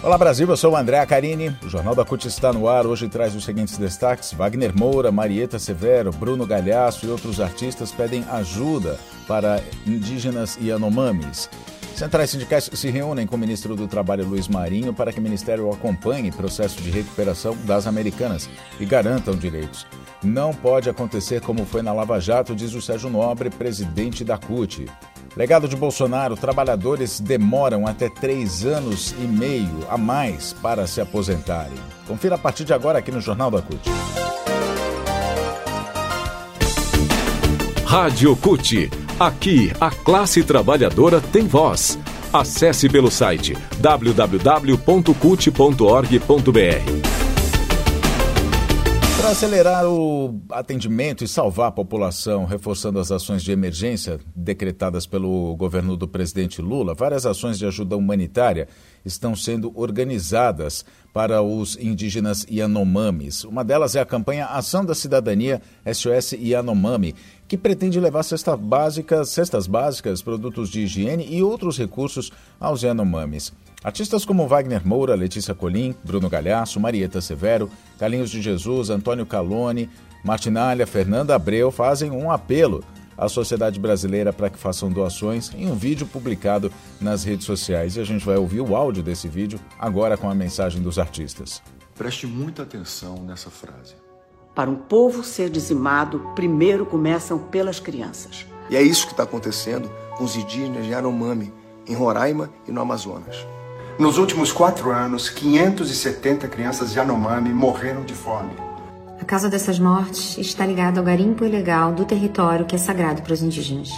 Olá Brasil, eu sou o André Carini. O Jornal da CUT está no ar. Hoje traz os seguintes destaques: Wagner Moura, Marieta Severo, Bruno Galhaço e outros artistas pedem ajuda para indígenas e anomames. Centrais sindicais se reúnem com o ministro do Trabalho Luiz Marinho para que o ministério acompanhe o processo de recuperação das americanas e garantam direitos. Não pode acontecer como foi na Lava Jato, diz o Sérgio Nobre, presidente da CUT. Legado de Bolsonaro, trabalhadores demoram até três anos e meio a mais para se aposentarem. Confira a partir de agora aqui no Jornal da CUT. Rádio CUT. Aqui, a classe trabalhadora tem voz. Acesse pelo site www.cut.org.br. Para acelerar o atendimento e salvar a população, reforçando as ações de emergência decretadas pelo governo do presidente Lula, várias ações de ajuda humanitária estão sendo organizadas para os indígenas Yanomamis. Uma delas é a campanha Ação da Cidadania SOS Yanomami, que pretende levar cestas básicas, cestas básicas, produtos de higiene e outros recursos aos Yanomamis. Artistas como Wagner Moura, Letícia Colim, Bruno Galhaço, Marieta Severo, Carlinhos de Jesus, Antônio Calone, Martinalha, Fernanda Abreu fazem um apelo à sociedade brasileira para que façam doações em um vídeo publicado nas redes sociais. E a gente vai ouvir o áudio desse vídeo agora com a mensagem dos artistas. Preste muita atenção nessa frase. Para um povo ser dizimado, primeiro começam pelas crianças. E é isso que está acontecendo com os indígenas de Yanomami, em Roraima e no Amazonas. Nos últimos quatro anos, 570 crianças Yanomami morreram de fome. A causa dessas mortes está ligada ao garimpo ilegal do território que é sagrado para os indígenas.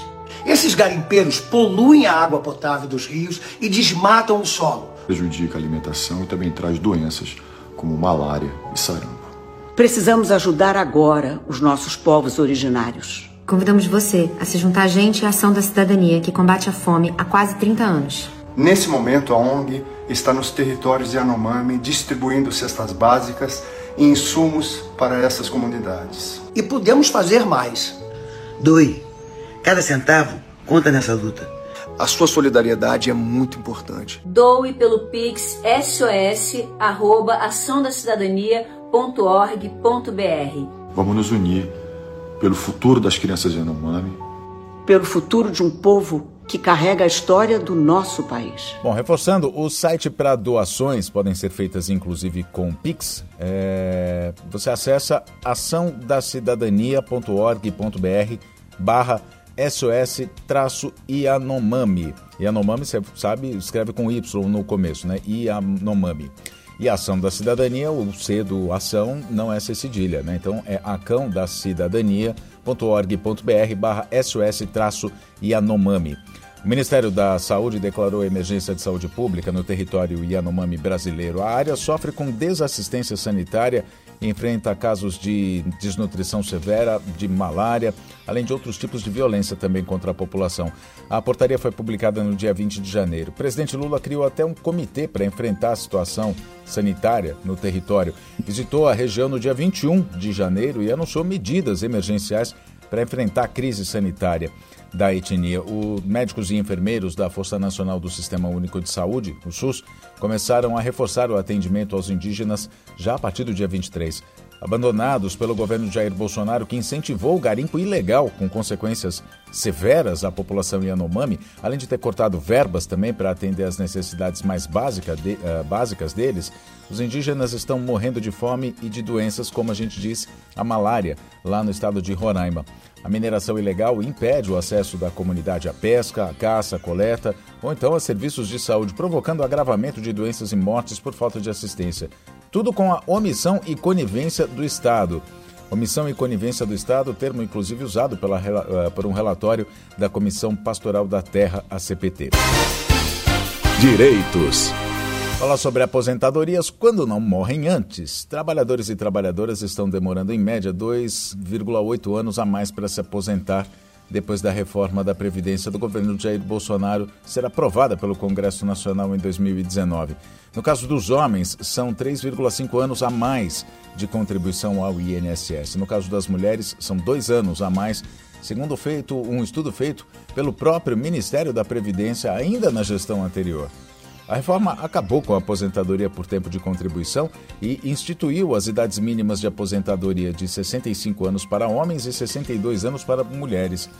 Esses garimpeiros poluem a água potável dos rios e desmatam o solo. Prejudica a alimentação e também traz doenças como malária e sarampo. Precisamos ajudar agora os nossos povos originários. Convidamos você a se juntar a gente à Ação da Cidadania que combate a fome há quase 30 anos. Nesse momento, a ONG está nos territórios Yanomami distribuindo cestas básicas e insumos para essas comunidades. E podemos fazer mais. Doe. Cada centavo conta nessa luta. A sua solidariedade é muito importante. Doe pelo Pix SOS arroba açãodacidadania.org.br. Vamos nos unir pelo futuro das crianças Yanomami. Pelo futuro de um povo que carrega a história do nosso país. Bom, reforçando, o site para doações podem ser feitas inclusive com Pix. É, você acessa açãodacidadania.org.br barra SOS-Yanomami. Yanomami, você sabe, escreve com Y no começo, né? Yanomami. E a ação da cidadania, o C do ação não é C cedilha, né? Então é acão da cidadania.org.br barra SOS-Yanomami. O Ministério da Saúde declarou emergência de saúde pública no território Yanomami brasileiro. A área sofre com desassistência sanitária e enfrenta casos de desnutrição severa, de malária, além de outros tipos de violência também contra a população. A portaria foi publicada no dia 20 de janeiro. O presidente Lula criou até um comitê para enfrentar a situação sanitária no território. Visitou a região no dia 21 de janeiro e anunciou medidas emergenciais para enfrentar a crise sanitária da etnia. Os médicos e enfermeiros da Força Nacional do Sistema Único de Saúde, o SUS, começaram a reforçar o atendimento aos indígenas já a partir do dia 23. Abandonados pelo governo Jair Bolsonaro, que incentivou o garimpo ilegal, com consequências severas à população Yanomami, além de ter cortado verbas também para atender às necessidades mais básica de, uh, básicas deles, os indígenas estão morrendo de fome e de doenças, como a gente disse, a malária, lá no estado de Roraima. A mineração ilegal impede o acesso da comunidade à pesca, à caça, à coleta ou então a serviços de saúde, provocando agravamento de doenças e mortes por falta de assistência. Tudo com a omissão e conivência do Estado. Omissão e conivência do Estado, termo inclusive usado pela, por um relatório da Comissão Pastoral da Terra, a CPT. Direitos. Fala sobre aposentadorias quando não morrem antes. Trabalhadores e trabalhadoras estão demorando em média 2,8 anos a mais para se aposentar depois da reforma da Previdência do governo Jair Bolsonaro ser aprovada pelo Congresso Nacional em 2019. No caso dos homens, são 3,5 anos a mais de contribuição ao INSS. No caso das mulheres, são dois anos a mais, segundo feito um estudo feito pelo próprio Ministério da Previdência ainda na gestão anterior. A reforma acabou com a aposentadoria por tempo de contribuição e instituiu as idades mínimas de aposentadoria de 65 anos para homens e 62 anos para mulheres.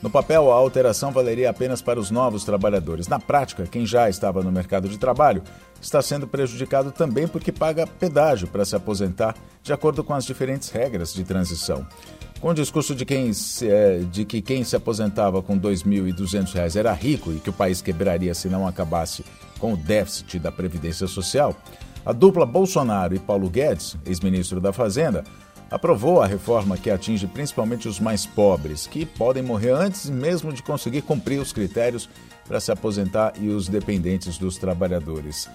No papel, a alteração valeria apenas para os novos trabalhadores. Na prática, quem já estava no mercado de trabalho está sendo prejudicado também porque paga pedágio para se aposentar, de acordo com as diferentes regras de transição. Com o discurso de, quem se, é, de que quem se aposentava com R$ 2.200 era rico e que o país quebraria se não acabasse com o déficit da Previdência Social, a dupla Bolsonaro e Paulo Guedes, ex-ministro da Fazenda, aprovou a reforma que atinge principalmente os mais pobres, que podem morrer antes mesmo de conseguir cumprir os critérios para se aposentar e os dependentes dos trabalhadores.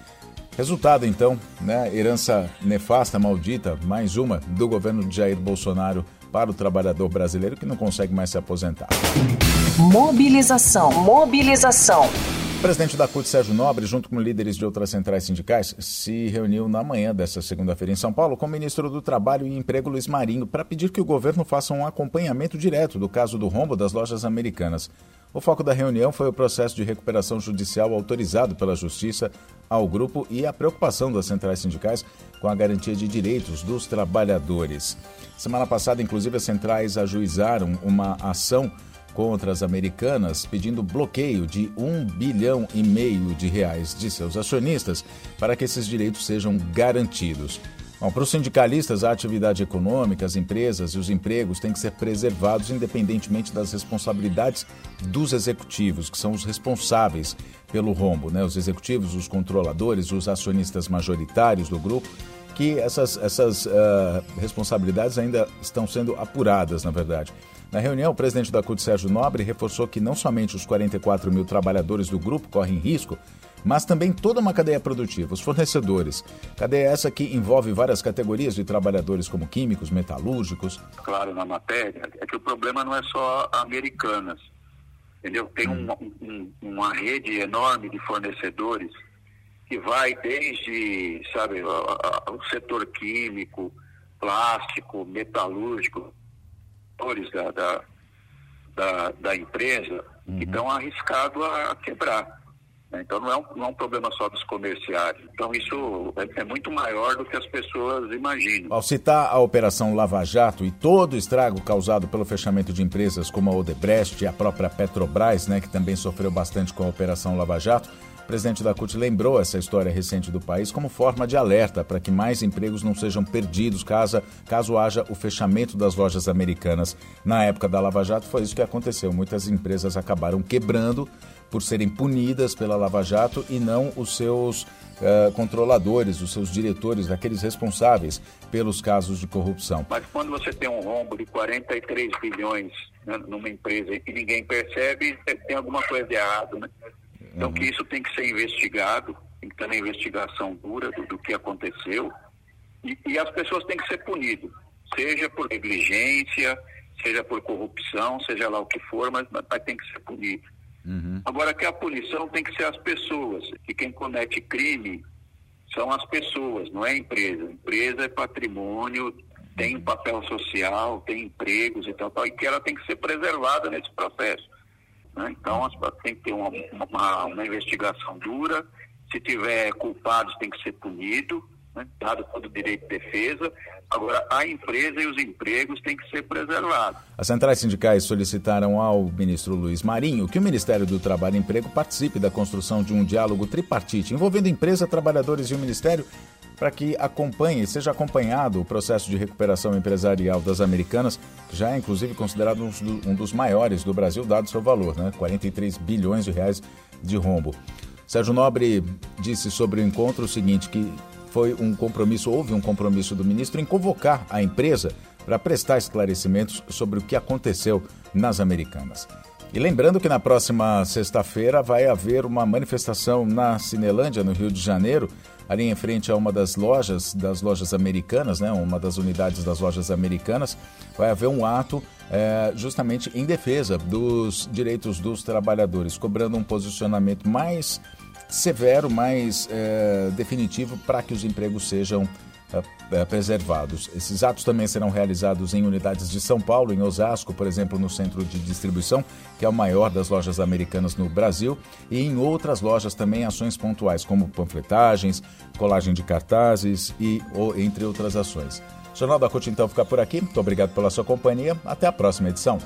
Resultado, então, né, herança nefasta, maldita, mais uma do governo de Jair Bolsonaro para o trabalhador brasileiro que não consegue mais se aposentar. Mobilização, mobilização. O presidente da CUT, Sérgio Nobre, junto com líderes de outras centrais sindicais, se reuniu na manhã desta segunda-feira em São Paulo com o ministro do Trabalho e Emprego, Luiz Marinho, para pedir que o governo faça um acompanhamento direto do caso do rombo das lojas americanas. O foco da reunião foi o processo de recuperação judicial autorizado pela Justiça ao grupo e a preocupação das centrais sindicais com a garantia de direitos dos trabalhadores. Semana passada, inclusive, as centrais ajuizaram uma ação contra as americanas, pedindo bloqueio de um bilhão e meio de reais de seus acionistas para que esses direitos sejam garantidos. Bom, para os sindicalistas, a atividade econômica, as empresas e os empregos têm que ser preservados independentemente das responsabilidades dos executivos, que são os responsáveis pelo rombo, né? Os executivos, os controladores, os acionistas majoritários do grupo, que essas, essas uh, responsabilidades ainda estão sendo apuradas, na verdade. Na reunião, o presidente da CUT, Sérgio Nobre, reforçou que não somente os 44 mil trabalhadores do grupo correm risco, mas também toda uma cadeia produtiva, os fornecedores. Cadeia essa que envolve várias categorias de trabalhadores, como químicos, metalúrgicos. Claro, na matéria, é que o problema não é só americanas. Entendeu? Tem hum. uma, um, uma rede enorme de fornecedores que vai desde, sabe, o setor químico, plástico, metalúrgico, da, da, da, da empresa, uhum. que estão arriscados a quebrar. Né? Então não é, um, não é um problema só dos comerciários. Então isso é, é, muito maior do que as pessoas imaginam. Ao citar a Operação Lava Jato e todo o estrago causado pelo fechamento de empresas como a Odebrecht e a própria Petrobras, né, que também sofreu bastante com a Operação Lava Jato, presidente da CUT lembrou essa história recente do país como forma de alerta para que mais empregos não sejam perdidos caso, caso haja o fechamento das lojas americanas. Na época da Lava Jato foi isso que aconteceu. Muitas empresas acabaram quebrando por serem punidas pela Lava Jato e não os seus uh, controladores, os seus diretores, aqueles responsáveis pelos casos de corrupção. Mas quando você tem um rombo de 43 bilhões né, numa empresa e ninguém percebe, tem alguma coisa de errado, né? Então uhum. que isso tem que ser investigado, tem que ter uma investigação dura do, do que aconteceu e, e as pessoas têm que ser punidas, seja por negligência, seja por corrupção, seja lá o que for, mas, mas tem que ser punido. Uhum. Agora que a punição tem que ser as pessoas, que quem comete crime são as pessoas, não é a empresa. A empresa é patrimônio, tem um papel social, tem empregos e tal, tal, e que ela tem que ser preservada nesse processo. Né? Então tem que ter uma, uma, uma investigação dura, se tiver culpados tem que ser punido, né? dado todo o direito de defesa. Agora, a empresa e os empregos têm que ser preservados. As centrais sindicais solicitaram ao ministro Luiz Marinho que o Ministério do Trabalho e Emprego participe da construção de um diálogo tripartite envolvendo empresa, trabalhadores e o Ministério para que acompanhe, seja acompanhado o processo de recuperação empresarial das americanas, já é inclusive considerado um dos maiores do Brasil, dado seu valor, né? 43 bilhões de reais de rombo. Sérgio Nobre disse sobre o encontro o seguinte, que foi um compromisso, houve um compromisso do ministro em convocar a empresa para prestar esclarecimentos sobre o que aconteceu nas Americanas. E lembrando que na próxima sexta-feira vai haver uma manifestação na Cinelândia, no Rio de Janeiro, ali em frente a uma das lojas, das lojas americanas, né, uma das unidades das lojas americanas, vai haver um ato é, justamente em defesa dos direitos dos trabalhadores, cobrando um posicionamento mais severo, mais é, definitivo para que os empregos sejam preservados. Esses atos também serão realizados em unidades de São Paulo, em Osasco, por exemplo, no centro de distribuição, que é o maior das lojas americanas no Brasil, e em outras lojas também ações pontuais, como panfletagens, colagem de cartazes e ou, entre outras ações. O Jornal da CUT então fica por aqui. Muito obrigado pela sua companhia. Até a próxima edição.